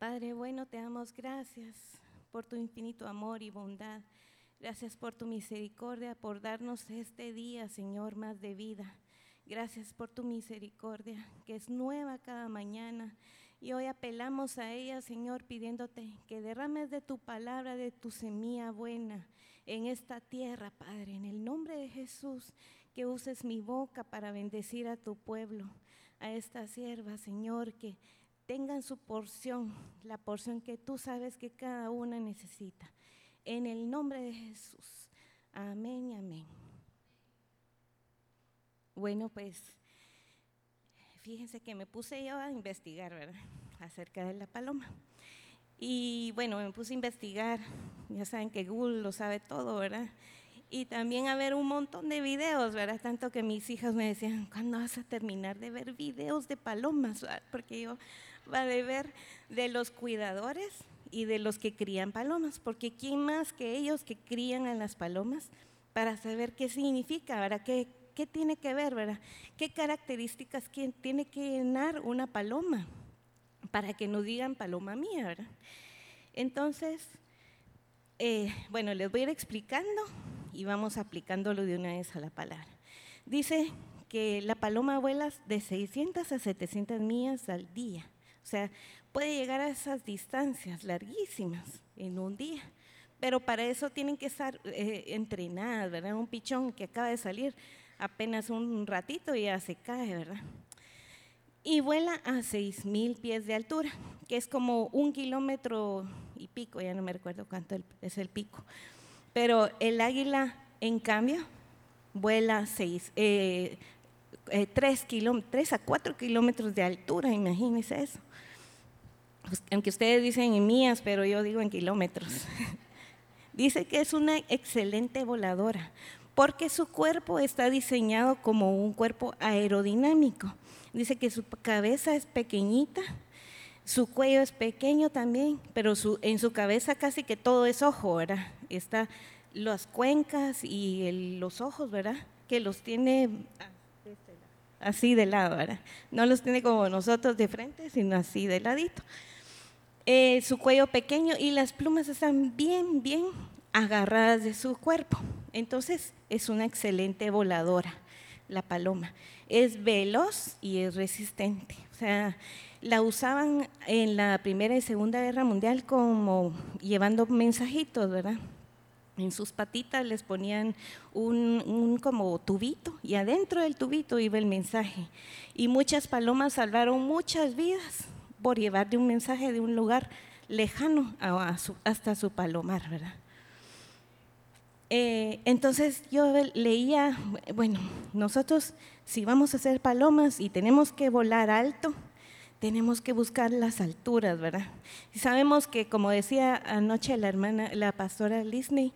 Padre bueno, te damos gracias por tu infinito amor y bondad. Gracias por tu misericordia, por darnos este día, Señor, más de vida. Gracias por tu misericordia, que es nueva cada mañana. Y hoy apelamos a ella, Señor, pidiéndote que derrames de tu palabra, de tu semilla buena en esta tierra, Padre, en el nombre de Jesús, que uses mi boca para bendecir a tu pueblo, a esta sierva, Señor, que tengan su porción, la porción que tú sabes que cada una necesita. En el nombre de Jesús. Amén y amén. Bueno, pues fíjense que me puse yo a investigar, ¿verdad? Acerca de la paloma. Y bueno, me puse a investigar, ya saben que Google lo sabe todo, ¿verdad? Y también a ver un montón de videos, ¿verdad? Tanto que mis hijas me decían, ¿cuándo vas a terminar de ver videos de palomas? Porque yo, va a ver de los cuidadores y de los que crían palomas, porque ¿quién más que ellos que crían a las palomas para saber qué significa, ¿verdad? ¿Qué, qué tiene que ver, ¿verdad? ¿Qué características tiene que llenar una paloma para que no digan paloma mía, ¿verdad? Entonces, eh, bueno, les voy a ir explicando y vamos aplicándolo de una vez a la palabra. Dice que la paloma vuela de 600 a 700 millas al día. O sea, puede llegar a esas distancias larguísimas en un día. Pero para eso tienen que estar eh, entrenadas, ¿verdad? Un pichón que acaba de salir apenas un ratito y ya se cae, ¿verdad? Y vuela a 6.000 pies de altura, que es como un kilómetro y pico, ya no me recuerdo cuánto es el pico. Pero el águila, en cambio, vuela 6, eh, eh, 3, 3 a 4 kilómetros de altura, imagínense eso. Aunque ustedes dicen en mías, pero yo digo en kilómetros. Dice que es una excelente voladora, porque su cuerpo está diseñado como un cuerpo aerodinámico. Dice que su cabeza es pequeñita, su cuello es pequeño también, pero en su cabeza casi que todo es ojo, ¿verdad? Está las cuencas y los ojos, ¿verdad? Que los tiene así de lado, ¿verdad? No los tiene como nosotros de frente, sino así de ladito. Eh, su cuello pequeño y las plumas están bien, bien agarradas de su cuerpo. Entonces es una excelente voladora, la paloma. Es veloz y es resistente. O sea, la usaban en la Primera y Segunda Guerra Mundial como llevando mensajitos, ¿verdad? En sus patitas les ponían un, como tubito y adentro del tubito iba el mensaje. Y muchas palomas salvaron muchas vidas por llevarle un mensaje de un lugar lejano hasta su palomar, ¿verdad? Eh, entonces yo leía, bueno, nosotros si vamos a hacer palomas y tenemos que volar alto, tenemos que buscar las alturas, ¿verdad? Y sabemos que, como decía anoche la hermana, la pastora Disney,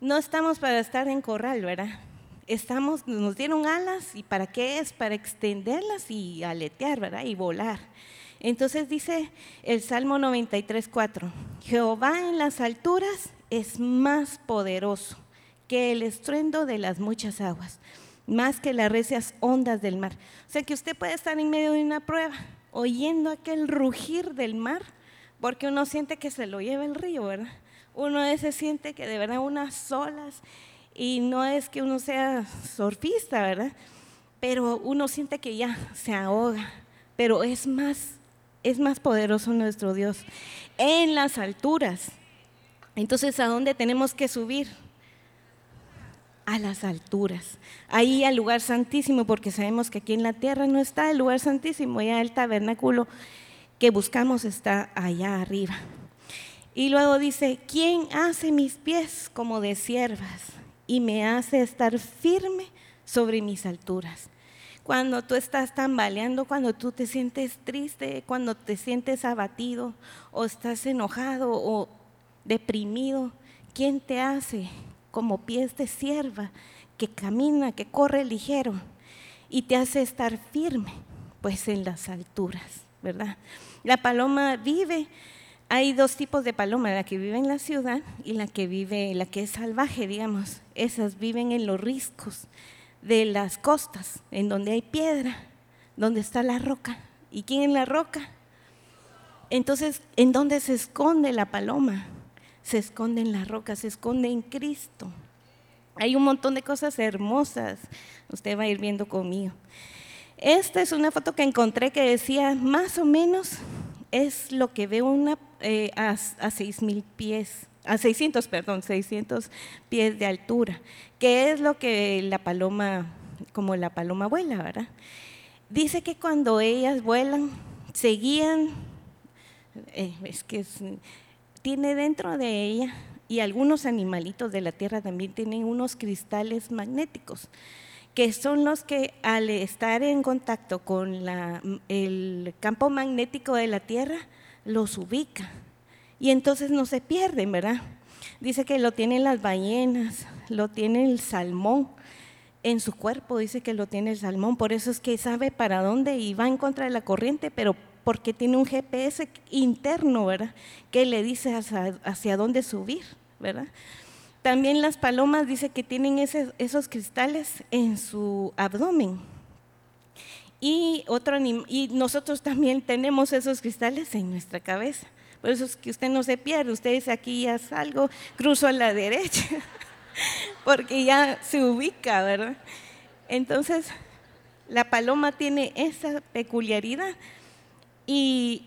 no estamos para estar en corral, ¿verdad? Estamos, nos dieron alas y ¿para qué es? Para extenderlas y aletear, ¿verdad? Y volar. Entonces dice el Salmo 93, 4, Jehová en las alturas es más poderoso que el estruendo de las muchas aguas, más que las recias ondas del mar. O sea que usted puede estar en medio de una prueba, oyendo aquel rugir del mar, porque uno siente que se lo lleva el río, ¿verdad? Uno veces siente que de verdad unas olas, y no es que uno sea surfista, ¿verdad? Pero uno siente que ya se ahoga, pero es más es más poderoso nuestro Dios en las alturas. Entonces, ¿a dónde tenemos que subir? A las alturas, ahí al lugar santísimo, porque sabemos que aquí en la tierra no está el lugar santísimo, ya el tabernáculo que buscamos está allá arriba. Y luego dice, ¿quién hace mis pies como de siervas y me hace estar firme sobre mis alturas? cuando tú estás tambaleando, cuando tú te sientes triste, cuando te sientes abatido o estás enojado o deprimido, ¿quién te hace como pies de sierva que camina, que corre ligero y te hace estar firme? Pues en las alturas, ¿verdad? La paloma vive, hay dos tipos de paloma, la que vive en la ciudad y la que vive, la que es salvaje, digamos. Esas viven en los riscos, de las costas, en donde hay piedra, donde está la roca. ¿Y quién en la roca? Entonces, ¿en dónde se esconde la paloma? Se esconde en la roca, se esconde en Cristo. Hay un montón de cosas hermosas. Usted va a ir viendo conmigo. Esta es una foto que encontré que decía, más o menos es lo que ve una eh, a, a 6.000 pies, a 600, perdón, 600 pies de altura, que es lo que la paloma, como la paloma vuela, ¿verdad? Dice que cuando ellas vuelan, seguían, eh, es que tiene dentro de ella, y algunos animalitos de la tierra también tienen unos cristales magnéticos que son los que al estar en contacto con el campo magnético de la Tierra, los ubica. Y entonces no se pierden, ¿verdad? Dice que lo tienen las ballenas, lo tiene el salmón. En su cuerpo dice que lo tiene el salmón, por eso es que sabe para dónde y va en contra de la corriente, pero porque tiene un GPS interno, ¿verdad? Que le dice hacia, hacia dónde subir, ¿verdad? También las palomas dice que tienen esos cristales en su abdomen. Y, otro, y nosotros también tenemos esos cristales en nuestra cabeza. Por eso es que usted no se pierde, usted dice aquí ya salgo, cruzo a la derecha, porque ya se ubica, ¿verdad? Entonces, la paloma tiene esa peculiaridad. Y,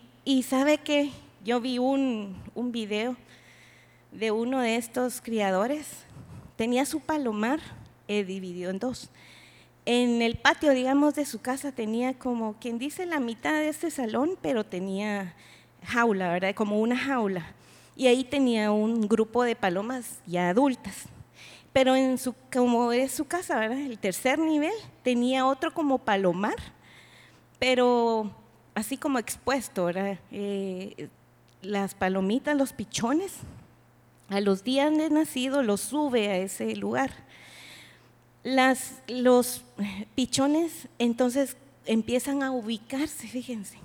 sabe que yo vi un, un video de uno de estos criadores tenía su palomar eh, dividido en dos. En el patio, digamos, de su casa tenía como quien dice la mitad de este salón, pero tenía jaula, ¿verdad? Como una jaula. Y ahí tenía un grupo de palomas ya adultas. Pero en su, como es su casa, ¿verdad? El tercer nivel tenía otro como palomar, pero así como expuesto, ¿verdad? Eh, las palomitas, los pichones, a los días de nacido los sube a ese lugar. Las, los pichones entonces empiezan a ubicarse, fíjense,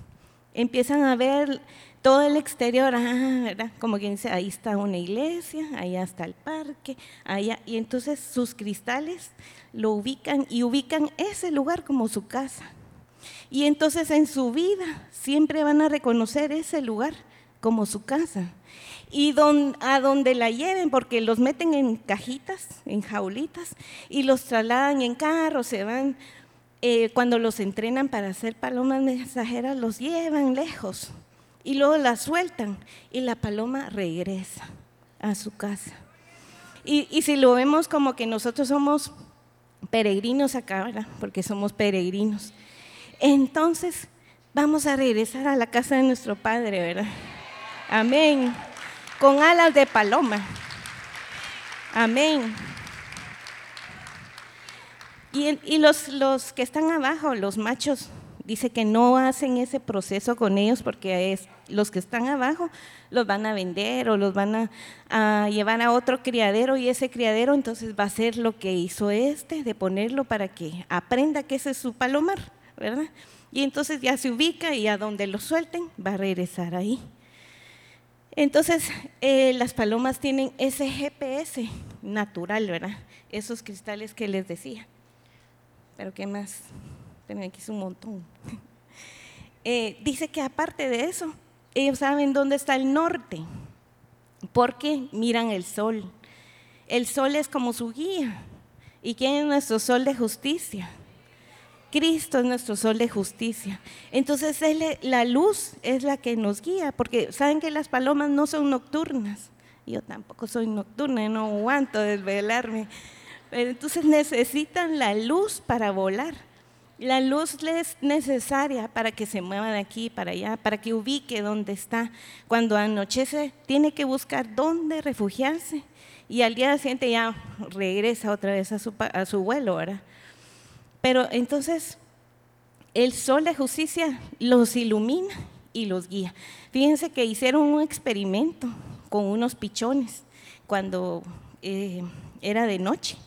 empiezan a ver todo el exterior, ah, como quien dice, ahí está una iglesia, allá está el parque, allá, y entonces sus cristales lo ubican y ubican ese lugar como su casa. Y entonces en su vida siempre van a reconocer ese lugar como su casa y a donde la lleven, porque los meten en cajitas, en jaulitas, y los trasladan en carro, se van, eh, cuando los entrenan para hacer palomas mensajeras, los llevan lejos y luego la sueltan y la paloma regresa a su casa. Y, y si lo vemos como que nosotros somos peregrinos acá, ¿verdad? Porque somos peregrinos. Entonces, vamos a regresar a la casa de nuestro Padre, ¿verdad? Amén con alas de paloma. Amén. Y, los, que están abajo, los machos, dice que no hacen ese proceso con ellos porque los que están abajo los van a vender o los van a, a, llevar a otro criadero y ese criadero entonces va a hacer lo que hizo este, de ponerlo para que aprenda que ese es su palomar, ¿verdad? Y entonces ya se ubica y a donde lo suelten va a regresar ahí. Entonces, eh, las palomas tienen ese GPS natural, ¿verdad? Esos cristales que les decía. Pero ¿qué más? Tengo aquí un montón. Eh, dice que aparte de eso, ellos saben dónde está el norte, porque miran el sol. El sol es como su guía. ¿Y quién es nuestro sol de justicia? Cristo es nuestro sol de justicia. Entonces la luz es la que nos guía, porque saben que las palomas no son nocturnas. Yo tampoco soy nocturna, no aguanto desvelarme. Pero entonces necesitan la luz para volar. La luz es necesaria para que se muevan de aquí para allá, para que ubique dónde está. Cuando anochece, tiene que buscar dónde refugiarse. Y al día siguiente ya regresa otra vez a su, a su vuelo, ¿verdad? Pero entonces el sol de justicia los ilumina y los guía. Fíjense que hicieron un experimento con unos pichones cuando eh, era de noche.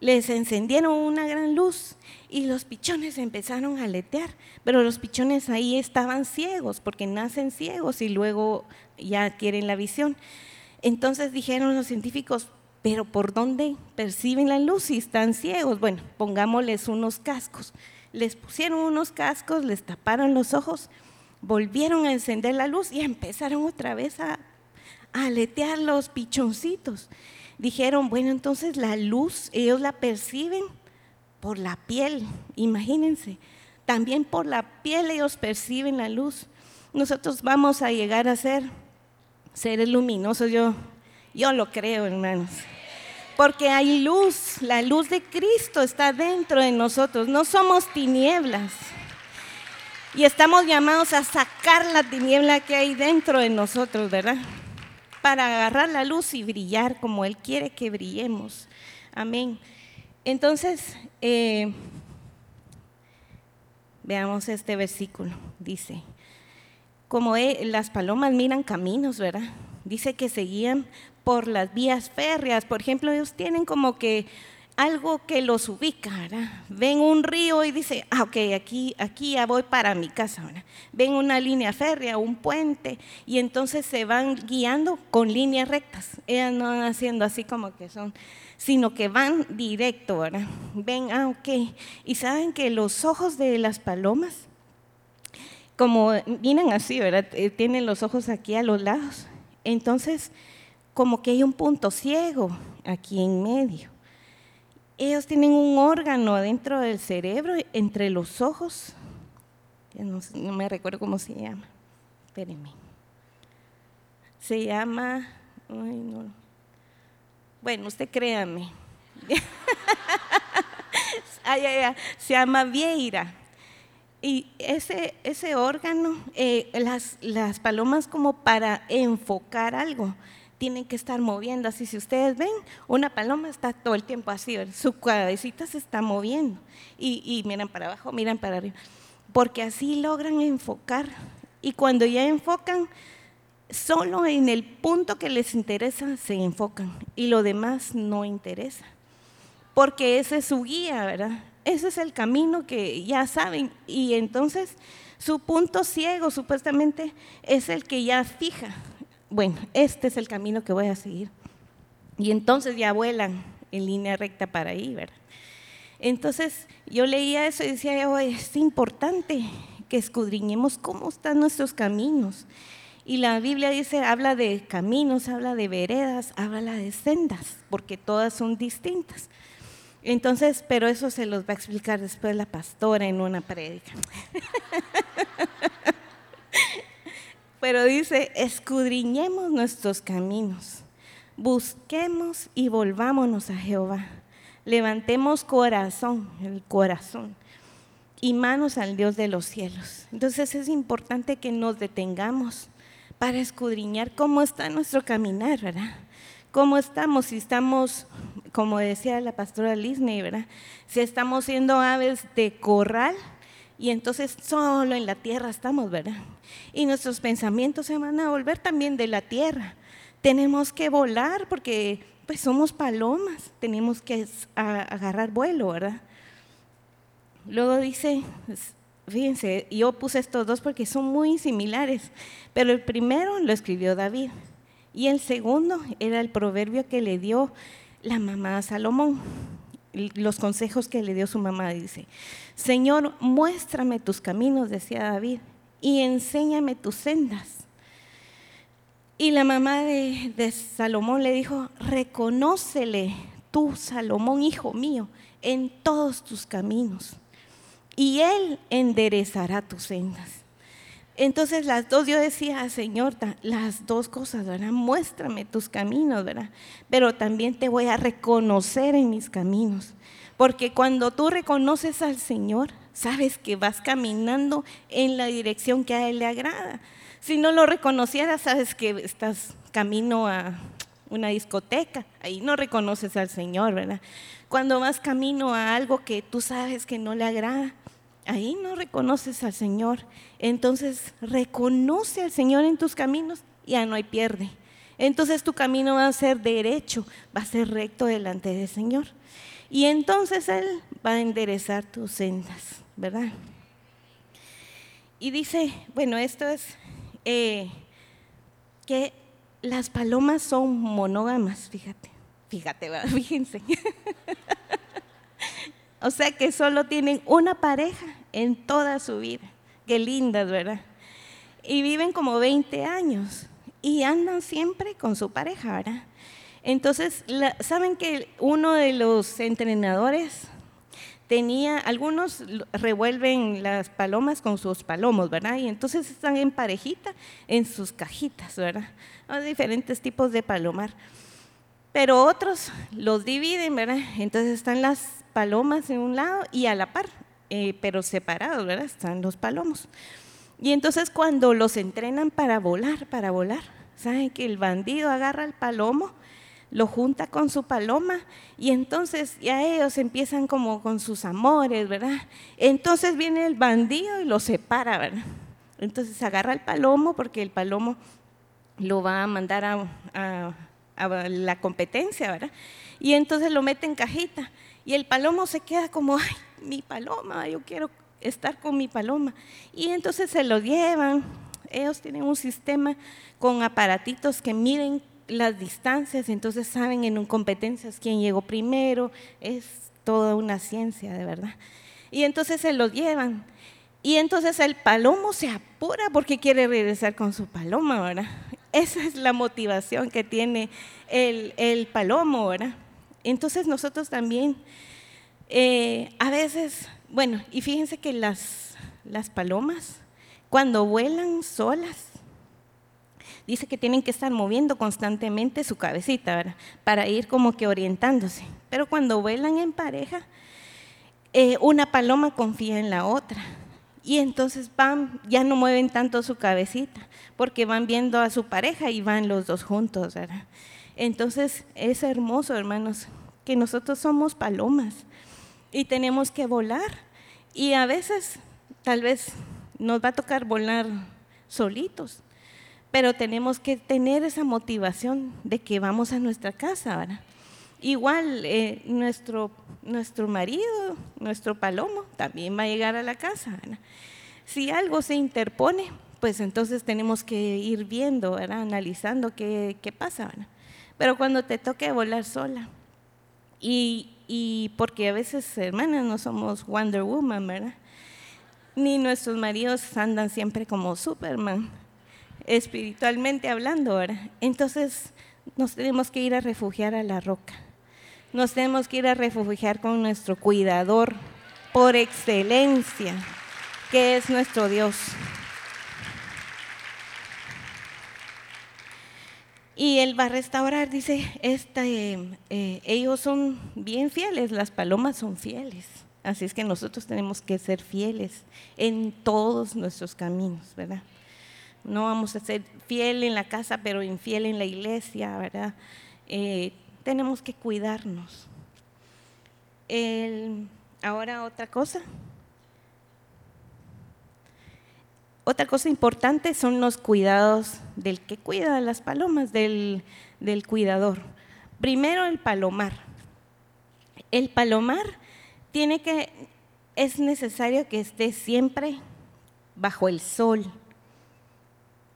Les encendieron una gran luz y los pichones empezaron a aletear, pero los pichones ahí estaban ciegos porque nacen ciegos y luego ya adquieren la visión. Entonces dijeron los científicos, pero ¿por dónde perciben la luz si están ciegos? Bueno, pongámosles unos cascos. Les pusieron unos cascos, les taparon los ojos, volvieron a encender la luz y empezaron otra vez a, aletear los pichoncitos. Dijeron, bueno, entonces la luz ellos la perciben por la piel, imagínense. También por la piel ellos perciben la luz. Nosotros vamos a llegar a ser seres luminosos, yo, yo lo creo, hermanos. Porque hay luz, la luz de Cristo está dentro de nosotros, no somos tinieblas. Y estamos llamados a sacar la tiniebla que hay dentro de nosotros, ¿verdad? Para agarrar la luz y brillar como Él quiere que brillemos. Amén. Entonces, eh, veamos este versículo. Dice, como las palomas miran caminos, ¿verdad? Dice que seguían por las vías férreas. Por ejemplo, ellos tienen como que algo que los ubica, ¿verdad? Ven un río y dice, ah, ok, aquí, aquí ya voy para mi casa. Ven una línea férrea, un puente, y entonces se van guiando con líneas rectas. Ellas no van haciendo así como que son, sino que van directo, ¿verdad? Ven, ah, ok. Y saben que los ojos de las palomas, como vienen así. Eh, tienen los ojos aquí a los lados. Entonces, como que hay un punto ciego aquí en medio. Ellos tienen un órgano dentro del cerebro, entre los ojos. No, me recuerdo cómo se llama. Espérenme. Se llama. Bueno, usted créame. Se llama Vieira. Y ese, ese órgano, eh, las, las palomas como para enfocar algo, tienen que estar moviendo. Así si ustedes ven, una paloma está todo el tiempo así, su cabecita se está moviendo. Y, y miran para abajo, miran para arriba. Porque así logran enfocar. Y cuando ya enfocan, solo en el punto que les interesa se enfocan. Y lo demás no interesa. Porque ese es su guía, ¿verdad? Ese es el camino que ya saben. Y entonces su punto ciego supuestamente es el que ya fija. Bueno, este es el camino que voy a seguir. Y entonces ya vuelan en línea recta para ahí, ¿verdad? Entonces yo leía eso y decía, oh, es importante que escudriñemos cómo están nuestros caminos. Y la Biblia dice, habla de caminos, habla de veredas, habla de sendas, porque todas son distintas. Entonces, pero eso se los va a explicar después la pastora en una prédica. pero dice, escudriñemos nuestros caminos, busquemos y volvámonos a Jehová. Levantemos corazón, el corazón, y manos al Dios de los cielos. Entonces es importante que nos detengamos para escudriñar cómo está nuestro caminar, ¿verdad? ¿Cómo estamos? Si estamos como decía la pastora Lisney, ¿verdad? Si estamos siendo aves de corral y entonces solo en la tierra estamos, ¿verdad? Y nuestros pensamientos se van a volver también de la tierra. Tenemos que volar porque pues somos palomas, tenemos que agarrar vuelo, ¿verdad? Luego dice, fíjense, yo puse estos dos porque son muy similares, pero el primero lo escribió David y el segundo era el proverbio que le dio la mamá Salomón. Los consejos que le dio su mamá dice, Señor, muéstrame tus caminos, decía David, y enséñame tus sendas. Y la mamá de, de Salomón le dijo, reconócele tú, Salomón, hijo mío, en todos tus caminos, y él enderezará tus sendas. Entonces las dos, yo decía, Señor, las dos cosas, ¿verdad? Muéstrame tus caminos, ¿verdad? Pero también te voy a reconocer en mis caminos. Porque cuando tú reconoces al Señor, sabes que vas caminando en la dirección que a Él le agrada. Si no lo reconocieras, sabes que estás camino a una discoteca, ahí no reconoces al Señor, ¿verdad? Cuando vas camino a algo que tú sabes que no le agrada, ahí no reconoces al Señor. Entonces reconoce al Señor en tus caminos y ya no hay pierde. Entonces tu camino va a ser derecho, va a ser recto delante del Señor. Y entonces Él va a enderezar tus sendas, ¿verdad? Y dice, bueno, esto es eh, que las palomas son monógamas, fíjate, fíjate, fíjense. O sea que solo tienen una pareja en toda su vida. Qué lindas, ¿verdad? y viven como 20 años y andan siempre con su pareja, ¿verdad? Entonces, ¿saben que uno de los entrenadores tenía, algunos revuelven las palomas con sus palomos, ¿verdad? Y entonces están en parejita en sus cajitas, ¿verdad? Hay diferentes tipos de palomar. Pero otros los dividen, ¿verdad? Entonces están las palomas en un lado y a la par, eh, pero separados, ¿verdad? Están los palomos. Y entonces cuando los entrenan para volar, para volar, ¿saben que el bandido agarra el palomo, lo junta con su paloma y entonces ya ellos empiezan como con sus amores, ¿verdad? Entonces viene el bandido y lo separa, ¿verdad? Entonces agarra el palomo porque el palomo lo va a mandar a, a la competencia, ¿verdad? Y entonces lo mete en cajita y el palomo se queda como, ay, mi paloma, yo quiero estar con mi paloma. Y entonces se lo llevan. Ellos tienen un sistema con aparatitos que miden las distancias, entonces saben en competencias quién llegó primero, es toda una ciencia, de verdad. Y entonces se lo llevan. Y entonces el palomo se apura porque quiere regresar con su paloma, ¿verdad? Esa es la motivación que tiene el, el palomo, ¿verdad? Entonces nosotros también, eh, a veces, bueno, y fíjense que las, las palomas, cuando vuelan solas, dice que tienen que estar moviendo constantemente su cabecita, ¿verdad? Para ir como que orientándose. Pero cuando vuelan en pareja, eh, una paloma confía en la otra. Y entonces van, ya no mueven tanto su cabecita, porque van viendo a su pareja y van los dos juntos, ¿verdad? Entonces es hermoso, hermanos, que nosotros somos palomas y tenemos que volar. Y a veces, tal vez, nos va a tocar volar solitos, pero tenemos que tener esa motivación de que vamos a nuestra casa, ¿verdad? Igual eh, nuestro, nuestro marido, nuestro palomo, también va a llegar a la casa. Si algo se interpone, pues entonces tenemos que ir viendo, ¿verdad? analizando qué, qué pasa. ¿verdad? Pero cuando te toque volar sola, y, y porque a veces, hermanas, no somos Wonder Woman, ¿verdad? Ni nuestros maridos andan siempre como Superman espiritualmente hablando, ¿verdad? Entonces nos tenemos que ir a refugiar a la roca. Nos tenemos que ir a refugiar con nuestro cuidador por excelencia, que es nuestro Dios. Y Él va a restaurar, dice, este, eh, ellos son bien fieles, las palomas son fieles. Así es que nosotros tenemos que ser fieles en todos nuestros caminos, ¿verdad? no vamos a ser fiel en la casa, pero infiel en la iglesia, ¿verdad? Eh, tenemos que cuidarnos. ahora otra cosa. Otra cosa importante son los cuidados del que cuida las palomas, del, del cuidador. Primero el palomar. El palomar tiene que, es necesario que esté siempre bajo el sol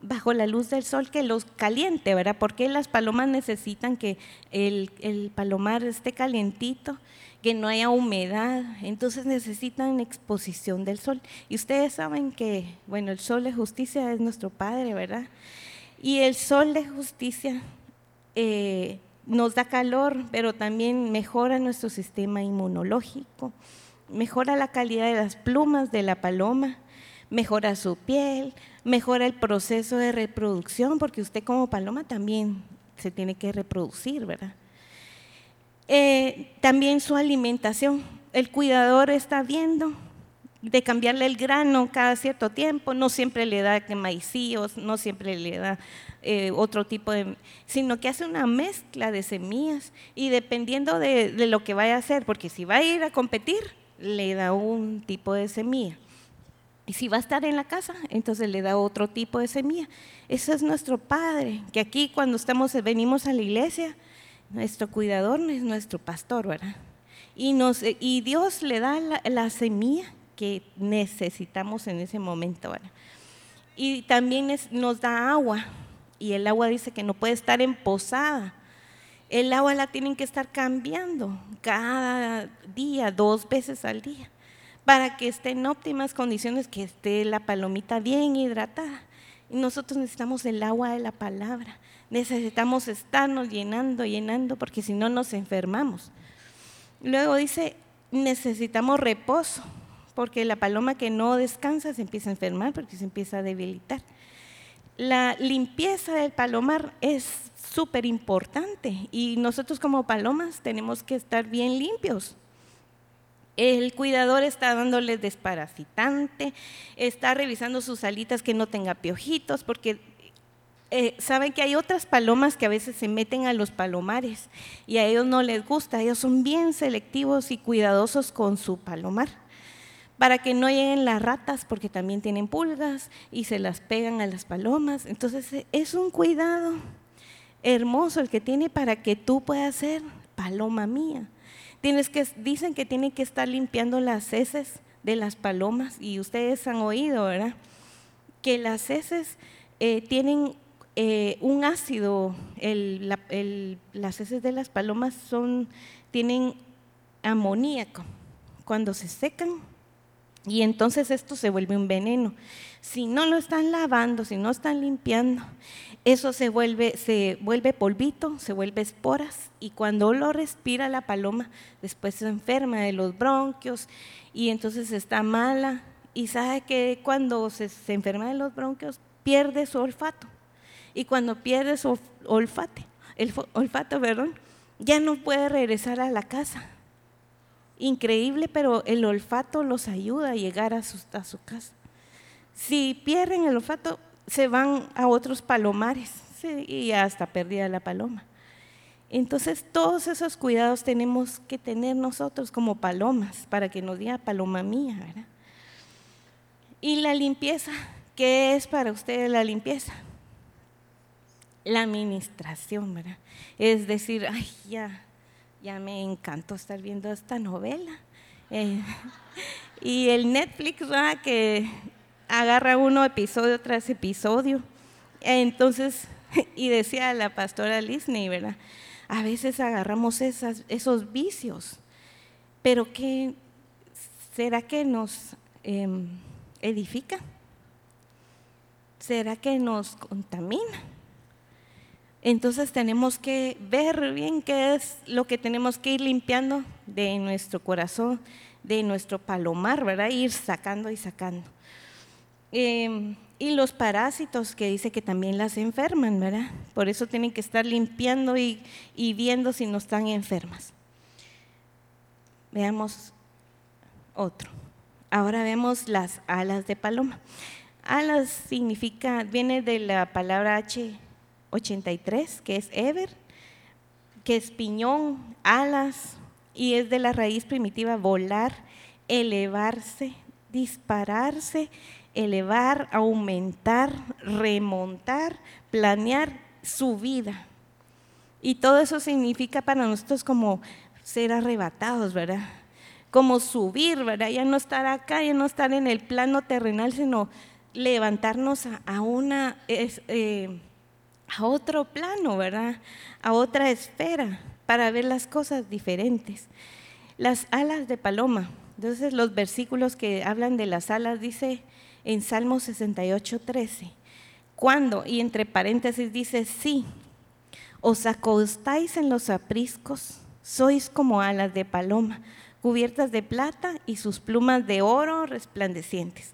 bajo la luz del sol que los caliente, ¿verdad? Porque las palomas necesitan que el, el, palomar esté calientito, que no haya humedad, entonces necesitan exposición del sol. Y ustedes saben que, bueno, el sol de justicia es nuestro Padre, ¿verdad? Y el sol de justicia eh, nos da calor, pero también mejora nuestro sistema inmunológico, mejora la calidad de las plumas de la paloma, mejora su piel, mejora el proceso de reproducción, porque usted como paloma también se tiene que reproducir, ¿verdad? Eh, también su alimentación. El cuidador está viendo de cambiarle el grano cada cierto tiempo, no siempre le da maicillos, no siempre le da eh, otro tipo de, sino que hace una mezcla de semillas y dependiendo de, de lo que vaya a hacer, porque si va a ir a competir, le da un tipo de semilla. Y si va a estar en la casa, entonces le da otro tipo de semilla. Eso es nuestro Padre, que aquí cuando estamos, venimos a la iglesia, nuestro cuidador es nuestro pastor, ¿verdad? Y, nos, y Dios le da la, semilla que necesitamos en ese momento, ¿verdad? Y también nos da agua, y el agua dice que no puede estar emposada. El agua la tienen que estar cambiando cada día, dos veces al día para que esté en óptimas condiciones, que esté la palomita bien hidratada. Y nosotros necesitamos el agua de la palabra. Necesitamos estarnos llenando, llenando, porque si no nos enfermamos. Luego dice, necesitamos reposo, porque la paloma que no descansa se empieza a enfermar, porque se empieza a debilitar. La limpieza del palomar es súper importante y nosotros como palomas tenemos que estar bien limpios. El cuidador está dándole desparasitante, está revisando sus alitas que no tenga piojitos, porque eh, saben que hay otras palomas que a veces se meten a los palomares y a ellos no les gusta, ellos son bien selectivos y cuidadosos con su palomar para que no lleguen las ratas porque también tienen pulgas y se las pegan a las palomas. Entonces eh, es un cuidado hermoso el que tiene para que tú puedas ser paloma mía. Tienes que, dicen que tienen que estar limpiando las heces de las palomas y ustedes han oído, ¿verdad? Que las heces eh, tienen eh, un ácido, las heces de las palomas son, tienen amoníaco. Cuando se secan, y entonces esto se vuelve un veneno. Si no lo están lavando, si no están limpiando, eso se vuelve, se vuelve polvito, se vuelve esporas y cuando lo respira la paloma, después se enferma de los bronquios y entonces está mala y sabe que cuando se, se enferma de los bronquios pierde su olfato y cuando pierde su olfato, el olfato, perdón, ya no puede regresar a la casa. Increíble, pero el olfato los ayuda a llegar a su, a su casa. Si pierden el olfato, se van a otros palomares y hasta perdida la paloma. Entonces, todos esos cuidados tenemos que tener nosotros como palomas para que nos diga paloma mía, ¿verdad? Y la limpieza, ¿qué es para ustedes la limpieza? La administración, ¿verdad? Es decir, ay, ya, ya me encantó estar viendo esta novela. Eh, y el Netflix, ¿verdad? Que agarra uno episodio tras episodio. Entonces, y decía la pastora Disney, ¿verdad? A veces agarramos esos vicios, pero ¿qué será que nos em, edifica? ¿Será que nos contamina? Entonces tenemos que ver bien qué es lo que tenemos que ir limpiando de nuestro corazón, de nuestro palomar, ¿verdad? Ir sacando y sacando. Em, y los parásitos que dice que también las enferman, ¿verdad? Por eso tienen que estar limpiando y, y viendo si no están enfermas. Veamos otro. Ahora vemos las alas de paloma. Alas significa, viene de la palabra H 83, que es Ever, que es piñón, alas, y es de la raíz primitiva volar, elevarse, dispararse, elevar, aumentar, remontar, planear su vida. Y todo eso significa para nosotros como ser arrebatados, ¿verdad? Como subir, ¿verdad? Ya no estar acá, ya no estar en el plano terrenal, sino levantarnos a, una... Eh, a otro plano, ¿verdad? A otra esfera para ver las cosas diferentes. Las alas de paloma. Entonces los versículos que hablan de las alas dice en Salmo 68, 13. Cuando, y entre paréntesis dice, sí, os acostáis en los apriscos, sois como alas de paloma, cubiertas de plata y sus plumas de oro resplandecientes.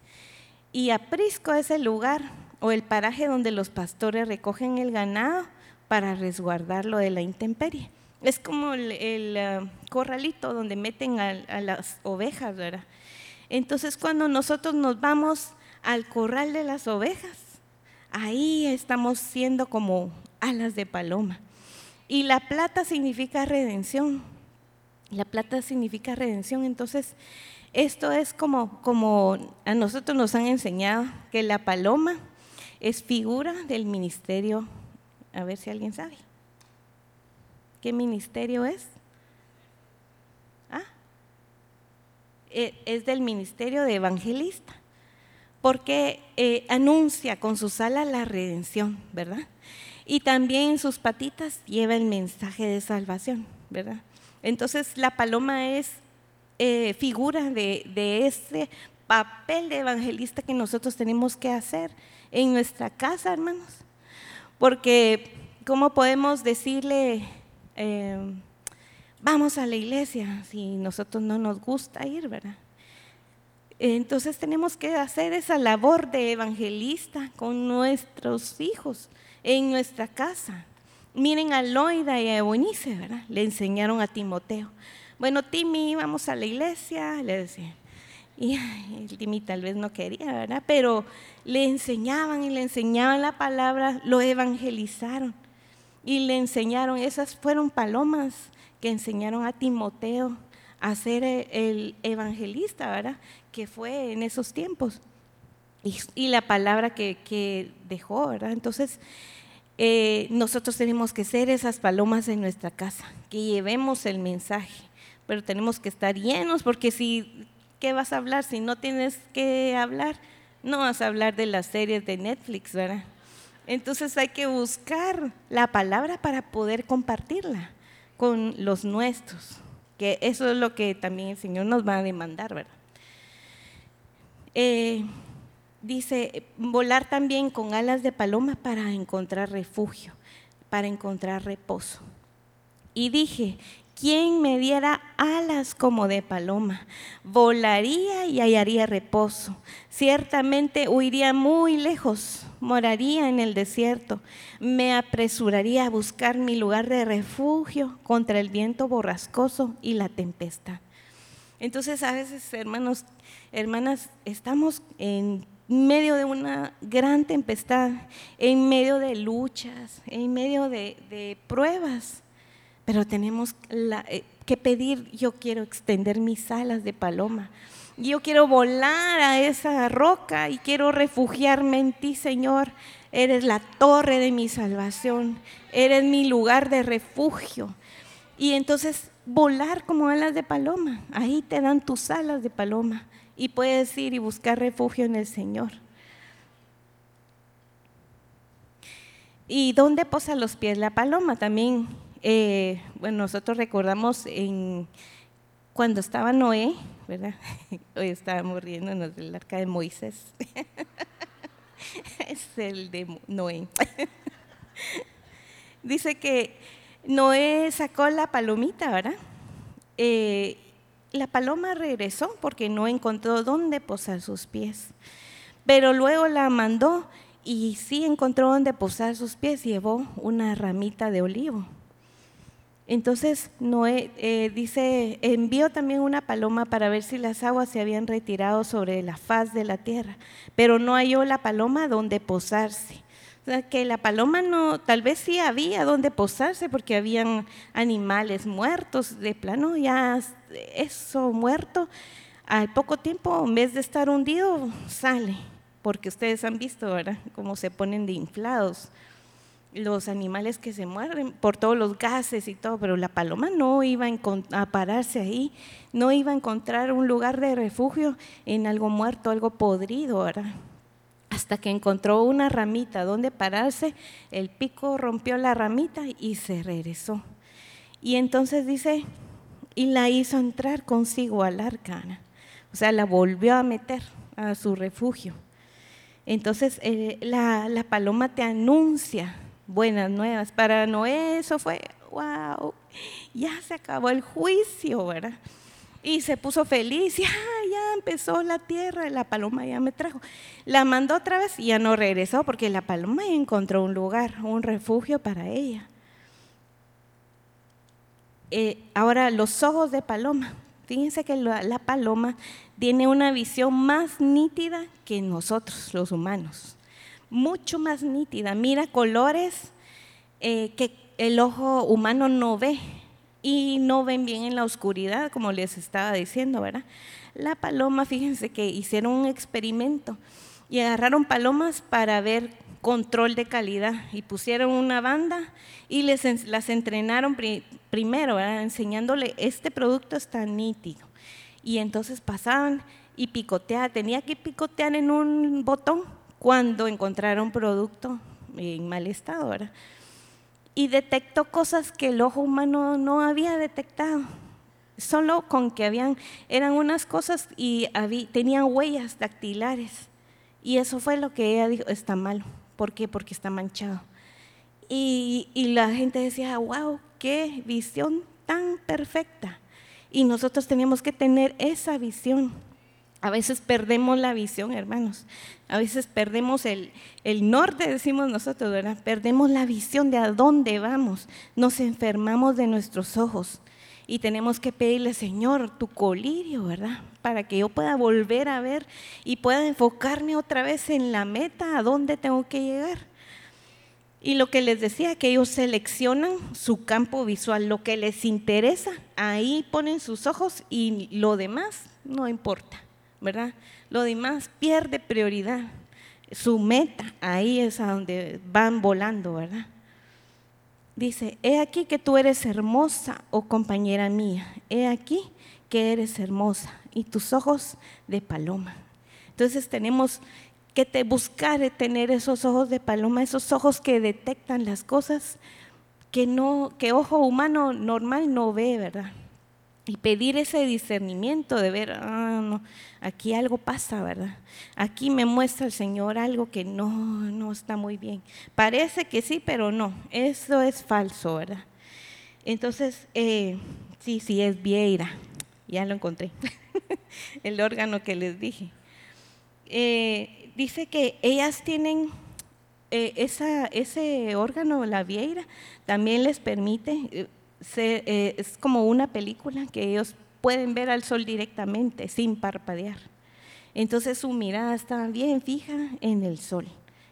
Y aprisco es el lugar o el paraje donde los pastores recogen el ganado para resguardarlo de la intemperie. Es como el, ah, corralito donde meten a, a, las ovejas, ¿verdad? Entonces cuando nosotros nos vamos al corral de las ovejas, ahí estamos siendo como alas de paloma. Y la plata significa redención. La plata significa redención. Entonces, esto es como, como a nosotros nos han enseñado que la paloma es figura del ministerio, a ver si alguien sabe. ¿Qué ministerio es? ¿Ah? E, es del ministerio de evangelista, porque eh, anuncia con sus alas la redención, ¿verdad? Y también en sus patitas lleva el mensaje de salvación, ¿verdad? Entonces la paloma es eh, figura de, de ese papel de evangelista que nosotros tenemos que hacer en nuestra casa, hermanos. Porque, ¿cómo podemos decirle, eh, vamos a la iglesia si nosotros no nos gusta ir, verdad? Entonces tenemos que hacer esa labor de evangelista con nuestros hijos en nuestra casa. Miren a Loida y a Eunice, ¿verdad? Le enseñaron a Timoteo. Bueno, Timmy, vamos a la iglesia, le decía. Y el tal vez no quería, ¿verdad? Pero le enseñaban y le enseñaban la palabra, lo evangelizaron y le enseñaron, esas fueron palomas que enseñaron a Timoteo a ser el evangelista, ¿verdad? Que fue en esos tiempos. Y, la palabra que, dejó, ¿verdad? Entonces, eh, nosotros tenemos que ser esas palomas en nuestra casa, que llevemos el mensaje, pero tenemos que estar llenos, porque si, ¿qué vas a hablar si no tienes que hablar? No vas a hablar de las series de Netflix, ¿verdad? Entonces hay que buscar la palabra para poder compartirla con los nuestros, que eso es lo que también el Señor nos va a demandar, ¿verdad? Eh, dice, volar también con alas de paloma para encontrar refugio, para encontrar reposo. Y dije, ¿quién me diera alas como de paloma? Volaría y hallaría reposo. Ciertamente huiría muy lejos, moraría en el desierto. Me apresuraría a buscar mi lugar de refugio contra el viento borrascoso y la tempestad. Entonces a veces, hermanos, hermanas, estamos en medio de una gran tempestad, en medio de luchas, en medio de, pruebas, pero tenemos eh, que pedir, yo quiero extender mis alas de paloma, yo quiero volar a esa roca y quiero refugiarme en ti, Señor. Eres la torre de mi salvación, eres mi lugar de refugio. Y entonces volar como alas de paloma, ahí te dan tus alas de paloma y puedes ir y buscar refugio en el Señor. ¿Y dónde posa los pies la paloma? También, eh, bueno, nosotros recordamos en, cuando estaba Noé, ¿verdad? Hoy estábamos riéndonos del arca de Moisés. es el de Noé. Dice que Noé sacó la palomita, ¿verdad? Eh, la paloma regresó porque no encontró dónde posar sus pies. Pero luego la mandó y sí encontró dónde posar sus pies, llevó una ramita de olivo. Entonces Noé eh, dice, envió también una paloma para ver si las aguas se habían retirado sobre la faz de la tierra, pero no halló la paloma donde posarse. O sea, que la paloma no, tal vez sí había donde posarse porque habían animales muertos, de plano ya eso muerto, al poco tiempo, en vez de estar hundido, sale, porque ustedes han visto, ¿verdad?, cómo se ponen de inflados los animales que se mueren por todos los gases y todo, pero la paloma no iba a pararse ahí, no iba a encontrar un lugar de refugio en algo muerto, algo podrido, hasta que encontró una ramita donde pararse, el pico rompió la ramita y se regresó. Y entonces dice, y la hizo entrar consigo al arca, o sea, la volvió a meter a su refugio. Entonces eh, la, la paloma te anuncia buenas nuevas. Para Noé eso fue, wow, ya se acabó el juicio, ¿verdad? y se puso feliz, ya, ya empezó la tierra, la paloma ya me trajo. La mandó otra vez y ya no regresó porque la paloma encontró un lugar, un refugio para ella. Eh, ahora, los ojos de paloma. Fíjense que la, paloma tiene una visión más nítida que nosotros, los humanos. Mucho más nítida. Mira colores eh, que el ojo humano no ve y no ven bien en la oscuridad, como les estaba diciendo, ¿verdad? La paloma, fíjense que hicieron un experimento y agarraron palomas para ver control de calidad y pusieron una banda y les, las entrenaron primero, enseñándole, este producto está nítido. Y entonces pasaban y picoteaban, tenía que picotear en un botón cuando encontraron producto en mal estado, ¿verdad? y detectó cosas que el ojo humano no había detectado. Solo con que habían, eran unas cosas y tenían huellas dactilares. Y eso fue lo que ella dijo, está malo. ¿Por qué? Porque está manchado. Y, y la gente decía, wow, qué visión tan perfecta. Y nosotros teníamos que tener esa visión. A veces perdemos la visión, hermanos. A veces perdemos el, el, norte, decimos nosotros, ¿verdad? Perdemos la visión de a dónde vamos. Nos enfermamos de nuestros ojos. Y tenemos que pedirle, Señor, tu colirio, ¿verdad? Para que yo pueda volver a ver y pueda enfocarme otra vez en la meta, a dónde tengo que llegar. Y lo que les decía, que ellos seleccionan su campo visual, lo que les interesa, ahí ponen sus ojos y lo demás no importa, ¿verdad? Lo demás pierde prioridad. Su meta, ahí es a donde van volando, ¿verdad? Dice, he aquí que tú eres hermosa, oh compañera mía, he aquí que eres hermosa y tus ojos de paloma. Entonces tenemos que te buscar tener esos ojos de paloma, esos ojos que detectan las cosas que no, que ojo humano normal no ve, ¿verdad? Y pedir ese discernimiento de ver, ah, no, aquí algo pasa, ¿verdad? Aquí me muestra el Señor algo que no, no está muy bien. Parece que sí, pero no, eso es falso, ¿verdad? Entonces, eh, sí, sí, es Vieira, ya lo encontré, el órgano que les dije. Eh, dice que ellas tienen eh, esa, ese órgano, la vieira, también les permite, eh, eh, es como una película que ellos pueden ver al sol directamente, sin parpadear. Entonces su mirada está bien fija en el sol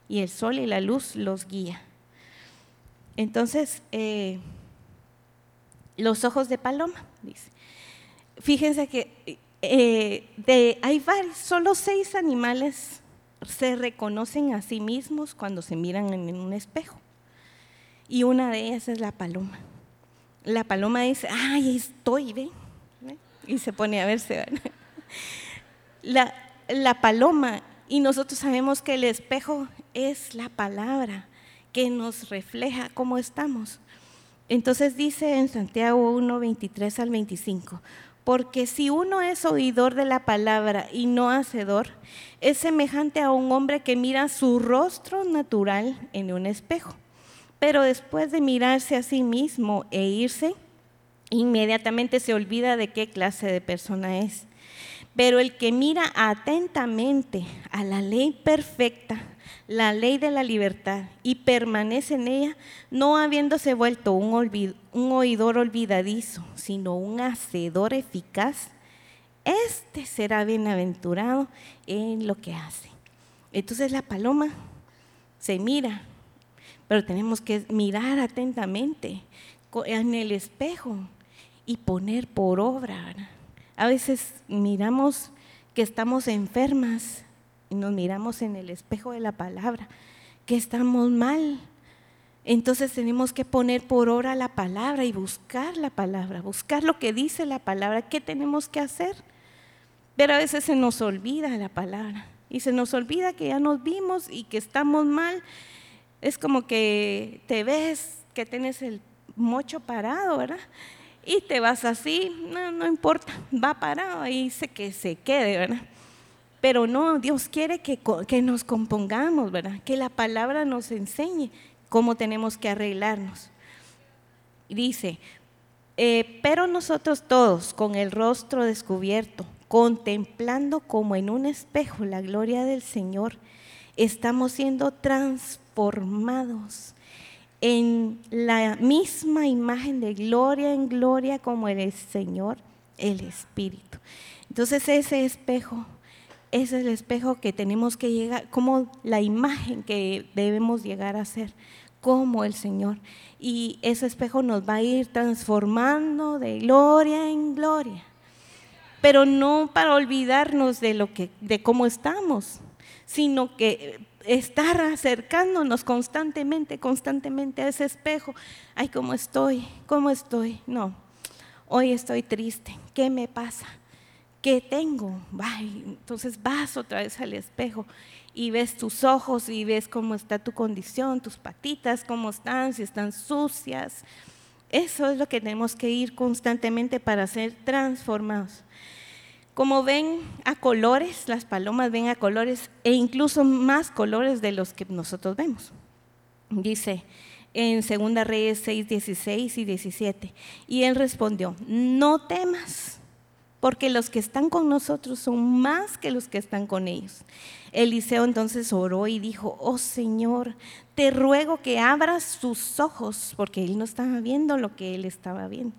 y el sol y la luz los guía. Entonces, los ojos de paloma, dice. Fíjense que de, hay varios, solo seis animales se reconocen a sí mismos cuando se miran en un espejo. Y una de ellas es la paloma. La paloma dice, ay, estoy, ¿ve? Y se pone a verse. La, la paloma, y nosotros sabemos que el espejo es la palabra que nos refleja cómo estamos. Entonces dice en Santiago 1, 23 al 25, porque si uno es oidor de la palabra y no hacedor, es semejante a un hombre que mira su rostro natural en un espejo, pero después de mirarse a sí mismo e irse, inmediatamente se olvida de qué clase de persona es. Pero el que mira atentamente a la ley perfecta, la ley de la libertad, y permanece en ella, no habiéndose vuelto un, oidor olvidadizo, sino un hacedor eficaz, este será bienaventurado en lo que hace. Entonces la paloma se mira, pero tenemos que mirar atentamente en el espejo y poner por obra. A veces miramos que estamos enfermas y nos miramos en el espejo de la palabra, que estamos mal. Entonces tenemos que poner por obra la palabra y buscar la palabra, buscar lo que dice la palabra, qué tenemos que hacer. Pero a veces se nos olvida la palabra y se nos olvida que ya nos vimos y que estamos mal. Es como que te ves que tienes el mocho parado, ¿verdad? Y te vas así, no, no importa, va parado y dice que se quede, ¿verdad? Pero no, Dios quiere que, que nos compongamos, ¿verdad? Que la palabra nos enseñe cómo tenemos que arreglarnos. Dice, eh, pero nosotros todos, con el rostro descubierto, contemplando como en un espejo la gloria del Señor, estamos siendo transformados en la misma imagen de gloria en gloria como el Señor, el Espíritu. Entonces ese espejo, ese es el espejo que tenemos que llegar, como la imagen que debemos llegar a ser, como el Señor. Y ese espejo nos va a ir transformando de gloria en gloria pero no para olvidarnos de lo que de cómo estamos, sino que estar acercándonos constantemente, constantemente a ese espejo. Ay, ¿cómo estoy? ¿Cómo estoy? No, hoy estoy triste. ¿Qué me pasa? ¿Qué tengo? Ay, entonces vas otra vez al espejo y ves tus ojos y ves cómo está tu condición, tus patitas, cómo están, si están sucias. Eso es lo que tenemos que ir constantemente para ser transformados. Como ven a colores, las palomas ven a colores e incluso más colores de los que nosotros vemos. Dice en 2 Reyes 6, 16 y 17. Y él respondió, no temas, porque los que están con nosotros son más que los que están con ellos. Eliseo entonces oró y dijo, oh Señor, te ruego que abras sus ojos, porque él no estaba viendo lo que él estaba viendo,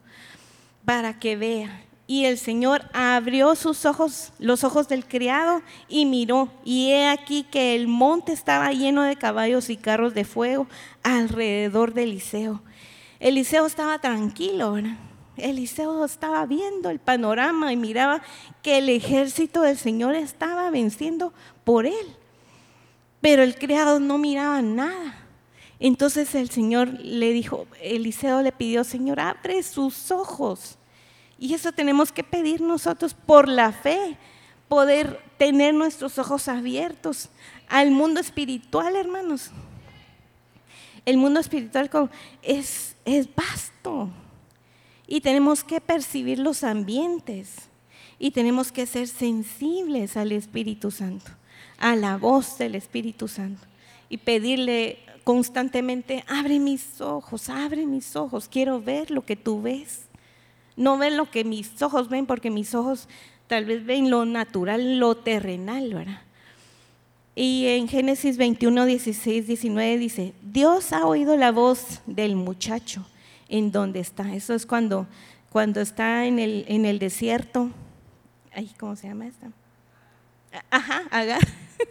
para que vea. Y el Señor abrió sus ojos, los ojos del criado, y miró. Y he aquí que el monte estaba lleno de caballos y carros de fuego alrededor de Eliseo. Eliseo estaba tranquilo, ¿verdad? Eliseo estaba viendo el panorama y miraba que el ejército del Señor estaba venciendo por él. Pero el criado no miraba nada. Entonces el Señor le dijo, Eliseo le pidió, Señor, abre sus ojos. Y eso tenemos que pedir nosotros por la fe, poder tener nuestros ojos abiertos al mundo espiritual, hermanos. El mundo espiritual es, es vasto y tenemos que percibir los ambientes y tenemos que ser sensibles al Espíritu Santo, a la voz del Espíritu Santo y pedirle constantemente, abre mis ojos, abre mis ojos, quiero ver lo que tú ves. No ver lo que mis ojos ven porque mis ojos tal vez ven lo natural, lo terrenal, ¿verdad? Y en Génesis 21, 16, 19 dice, Dios ha oído la voz del muchacho en donde está. Eso es cuando, cuando está en el, en el desierto. Ay, ¿Cómo se llama esta? Ajá, Agar.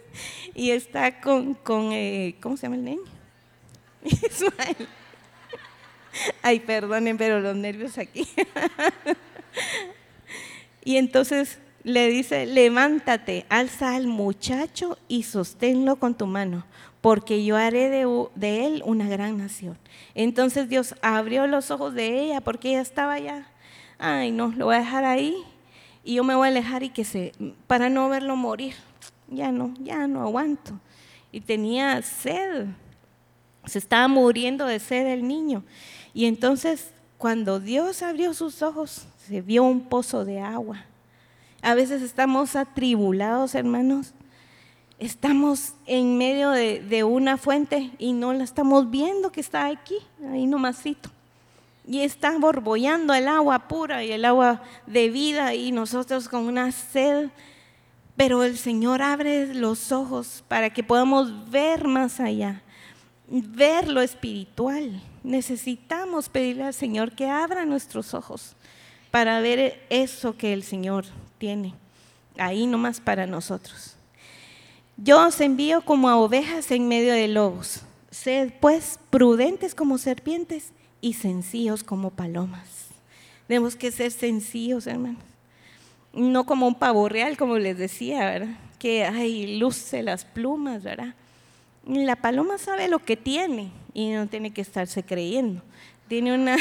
y está con, con eh, ¿cómo se llama el niño? Ismael. Ay, perdonen, pero los nervios aquí. y entonces le dice, levántate, alza al muchacho y sosténlo con tu mano, porque yo haré de, él una gran nación. Entonces Dios abrió los ojos de ella porque ella estaba ya, ay no, lo voy a dejar ahí y yo me voy a alejar y que se, para no verlo morir, ya no, ya no aguanto. Y tenía sed, se estaba muriendo de sed el niño. Y entonces cuando Dios abrió sus ojos, se vio un pozo de agua. A veces estamos atribulados, hermanos. Estamos en medio de, una fuente y no la estamos viendo que está aquí, ahí nomasito. Y está borbollando el agua pura y el agua de vida y nosotros con una sed. Pero el Señor abre los ojos para que podamos ver más allá, ver lo espiritual necesitamos pedirle al Señor que abra nuestros ojos para ver eso que el Señor tiene ahí nomás para nosotros. Yo os envío como a ovejas en medio de lobos. Sed pues prudentes como serpientes y sencillos como palomas. Tenemos que ser sencillos, hermanos. No como un pavo real, como les decía, ¿verdad? Que hay luce las plumas, ¿verdad? La paloma sabe lo que tiene y no tiene que estarse creyendo. Tiene una,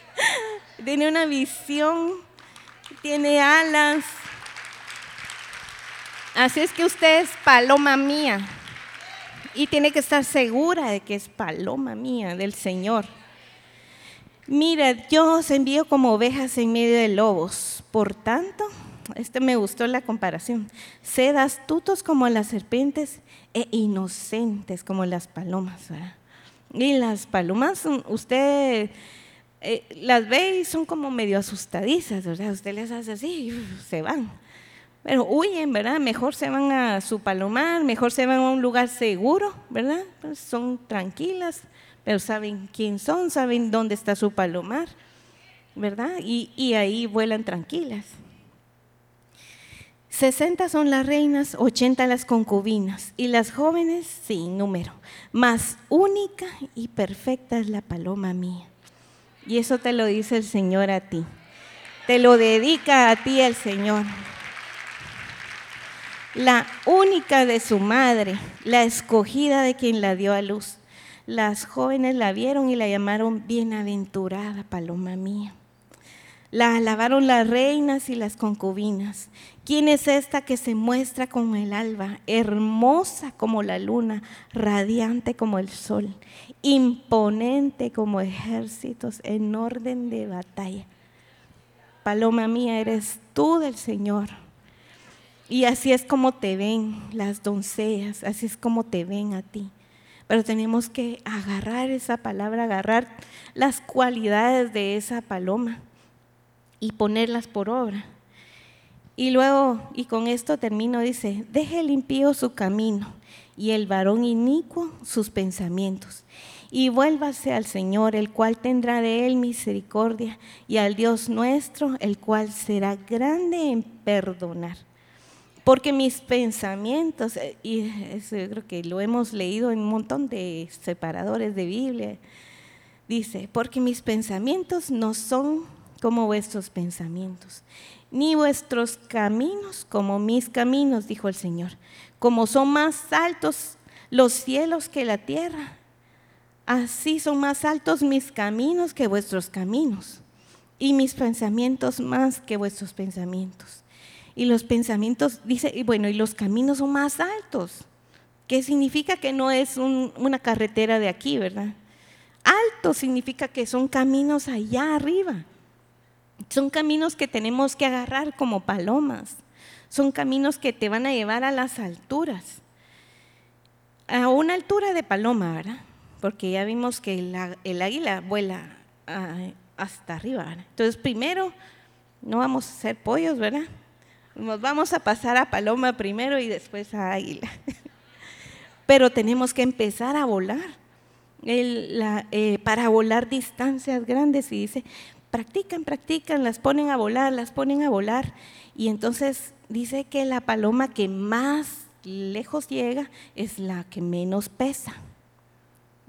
tiene una visión, tiene alas. Así es que usted es paloma mía y tiene que estar segura de que es paloma mía del Señor. Mira, yo os envío como ovejas en medio de lobos. Por tanto, este me gustó la comparación. Sed astutos como las serpientes e inocentes como las palomas. Y las palomas, usted eh, las ve y son como medio asustadizas, ¿verdad? Usted les hace así y se van. Pero huyen, ¿verdad? Mejor se van a su palomar, mejor se van a un lugar seguro, ¿verdad? Pues son tranquilas, pero saben quién son, saben dónde está su palomar, ¿verdad? Y ahí vuelan tranquilas. 60 son las reinas, 80 las concubinas, y las jóvenes sin número. Más única y perfecta es la paloma mía. Y eso te lo dice el Señor a ti. Te lo dedica a ti el Señor. La única de su madre, la escogida de quien la dio a luz. Las jóvenes la vieron y la llamaron bienaventurada paloma mía. La alabaron las reinas y las concubinas. ¿Quién es esta que se muestra como el alba, hermosa como la luna, radiante como el sol, imponente como ejércitos en orden de batalla? paloma mía eres tú del Señor. Y así es como te ven las doncellas, así es como te ven a ti. Pero tenemos que agarrar esa palabra, agarrar las cualidades de esa paloma y ponerlas por obra. Y luego, y con esto termino, dice, deje el impío su camino y el varón inicuo sus pensamientos. Y vuélvase al Señor, el cual tendrá de él misericordia, y al Dios nuestro, el cual será grande en perdonar. Porque mis pensamientos, eh, y eso yo creo que lo hemos leído en un montón de separadores de Biblia, dice, porque mis pensamientos no son como vuestros pensamientos, ni vuestros caminos como mis caminos, dijo el Señor. Como son más altos los cielos que la tierra, así son más altos mis caminos que vuestros caminos, y mis pensamientos más que vuestros pensamientos. Y los pensamientos, dice, y bueno, y los caminos son más altos, que significa que no es una carretera de aquí, ¿verdad? Alto significa que son caminos allá arriba. Son caminos que tenemos que agarrar como palomas. Son caminos que te van a llevar a las alturas. A una altura de paloma, ¿verdad? Porque ya vimos que el, águila vuela ah, hasta arriba. ¿verdad? Entonces, primero, no vamos a hacer pollos, ¿verdad? Nos vamos a pasar a paloma primero y después a águila. Pero tenemos que empezar a volar. Eh, para volar distancias grandes y dice, practican, practican, las ponen a volar, las ponen a volar. Y entonces dice que la paloma que más lejos llega es la que menos pesa.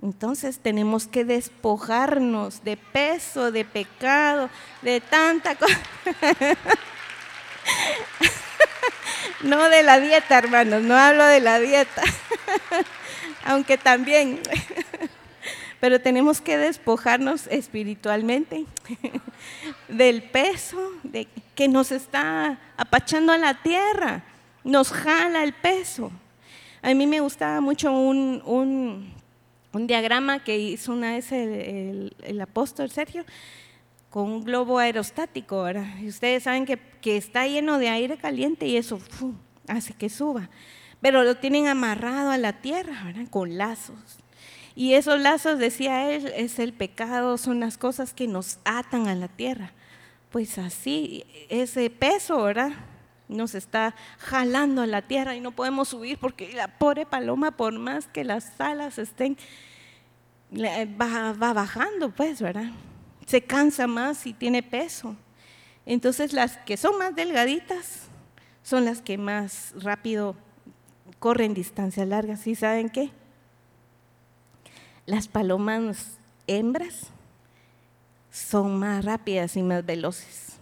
Entonces tenemos que despojarnos de peso, de pecado, de tanta cosa. no de la dieta, hermanos, no hablo de la dieta, aunque también pero tenemos que despojarnos espiritualmente del peso de, que nos está apachando a la tierra, nos jala el peso. A mí me gustaba mucho un, un, diagrama que hizo una vez el, el, apóstol Sergio con un globo aerostático, ¿verdad? Ustedes saben que, que está lleno de aire caliente y eso hace que suba. Pero lo tienen amarrado a la tierra, ¿verdad? Con lazos. Y esos lazos, decía él, es el pecado, son las cosas que nos atan a la tierra. Pues así, ese peso, ¿verdad? Nos está jalando a la tierra y no podemos subir porque la pobre paloma, por más que las alas estén, va, bajando, pues, ¿verdad? Se cansa más y tiene peso. Entonces las que son más delgaditas son las que más rápido corren distancias largas. ¿Y saben qué? Las palomas hembras son más rápidas y más veloces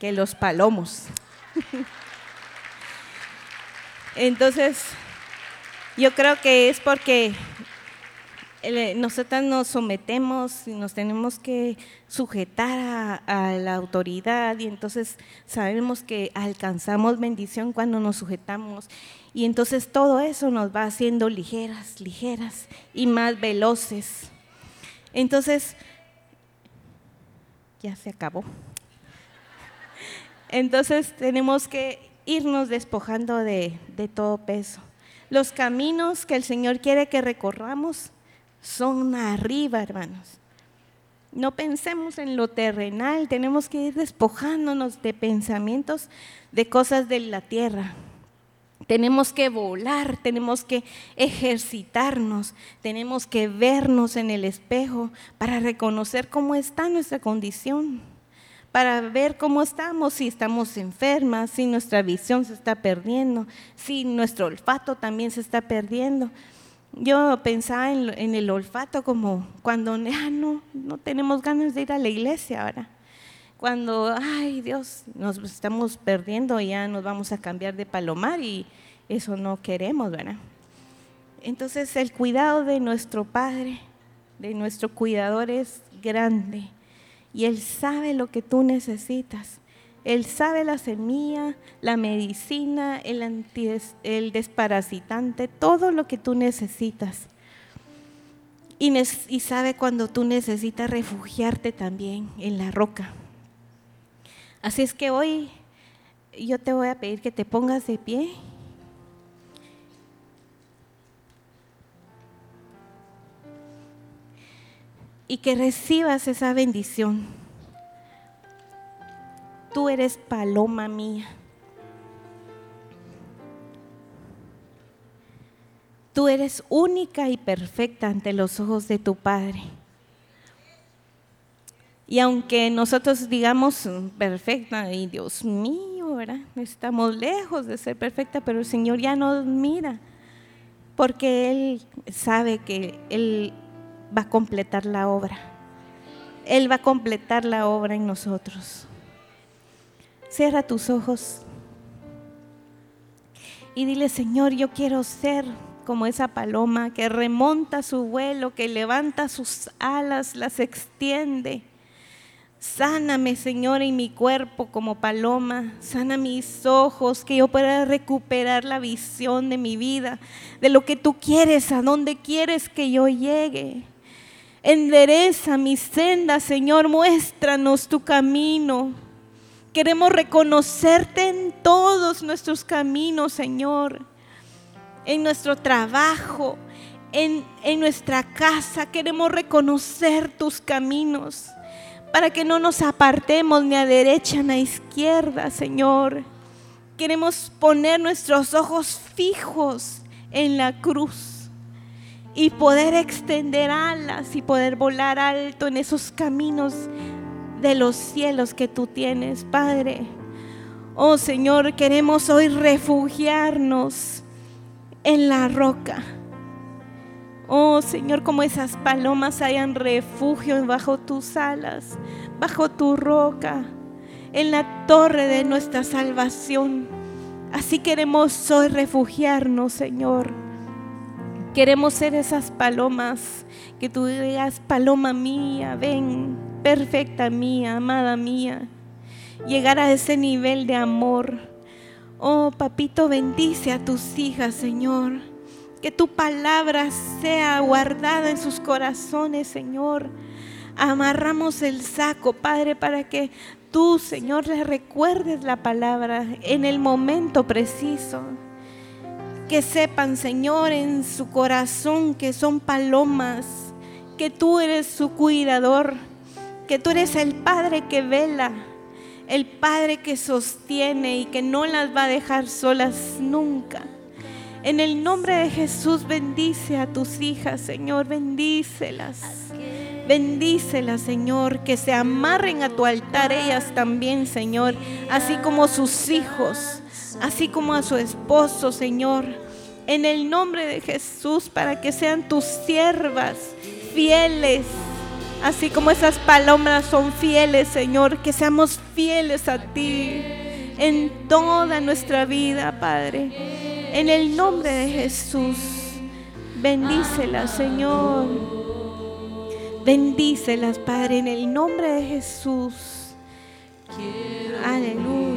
que los palomos. Entonces, yo creo que es porque nosotras nos sometemos y nos tenemos que sujetar a, la autoridad y entonces sabemos que alcanzamos bendición cuando nos sujetamos y entonces todo eso nos va haciendo ligeras, ligeras y más veloces. Entonces, ya se acabó. Entonces tenemos que irnos despojando de, de todo peso. Los caminos que el Señor quiere que recorramos son arriba, hermanos. No pensemos en lo terrenal, tenemos que ir despojándonos de pensamientos de cosas de la tierra. Tenemos que volar, tenemos que ejercitarnos, tenemos que vernos en el espejo para reconocer cómo está nuestra condición, para ver cómo estamos, si estamos enfermas, si nuestra visión se está perdiendo, si nuestro olfato también se está perdiendo. Yo pensaba en, el olfato como cuando no, no tenemos ganas de ir a la iglesia ahora cuando, ay Dios, nos estamos perdiendo, ya nos vamos a cambiar de palomar y eso no queremos, ¿verdad? Entonces el cuidado de nuestro Padre, de nuestro cuidador es grande y Él sabe lo que tú necesitas. Él sabe la semilla, la medicina, el, el desparasitante, todo lo que tú necesitas. Y sabe cuando tú necesitas refugiarte también en la roca Así es que hoy yo te voy a pedir que te pongas de pie. Y que recibas esa bendición. Tú eres paloma mía. Tú eres única y perfecta ante los ojos de tu Padre. Y aunque nosotros digamos perfecta, y Dios mío, ¿verdad? Estamos lejos de ser perfecta, pero el Señor ya nos mira, porque Él sabe que Él va a completar la obra. Él va a completar la obra en nosotros. Cierra tus ojos y dile, Señor, yo quiero ser como esa paloma que remonta su vuelo, que levanta sus alas, las extiende. Sáname, Señor, en mi cuerpo como paloma. Sana mis ojos, que yo pueda recuperar la visión de mi vida, de lo que tú quieres, a dónde quieres que yo llegue. Endereza mi senda, Señor, muéstranos tu camino. Queremos reconocerte en todos nuestros caminos, Señor en nuestro trabajo, en, nuestra casa. Queremos reconocer tus caminos para que no nos apartemos ni a derecha ni a izquierda, Señor. Queremos poner nuestros ojos fijos en la cruz y poder extender alas y poder volar alto en esos caminos de los cielos que tú tienes, Padre. Oh Señor, queremos hoy refugiarnos en la roca. Oh Señor, como esas palomas hayan refugio bajo tus alas, bajo tu roca, en la torre de nuestra salvación. Así queremos hoy refugiarnos, Señor. Queremos ser esas palomas que tú digas, paloma mía, ven, perfecta mía, amada mía. Llegar a ese nivel de amor Oh, papito, bendice a tus hijas, Señor. Que tu palabra sea guardada en sus corazones, Señor. Amarramos el saco, Padre, para que tú, Señor, les recuerdes la palabra en el momento preciso. Que sepan, Señor, en su corazón que son palomas, que tú eres su cuidador, que tú eres el Padre que vela el Padre que sostiene y que no las va a dejar solas nunca. En el nombre de Jesús bendice a tus hijas, Señor, bendícelas. Bendícelas, Señor, que se amarren a tu altar ellas también, Señor, así como sus hijos, así como a su esposo, Señor. En el nombre de Jesús, para que sean tus siervas fieles Así como esas palomas son fieles, Señor, que seamos fieles a ti en toda nuestra vida, Padre. En el nombre de Jesús, bendícelas, Señor. Bendícelas, Padre, en el nombre de Jesús. Aleluya.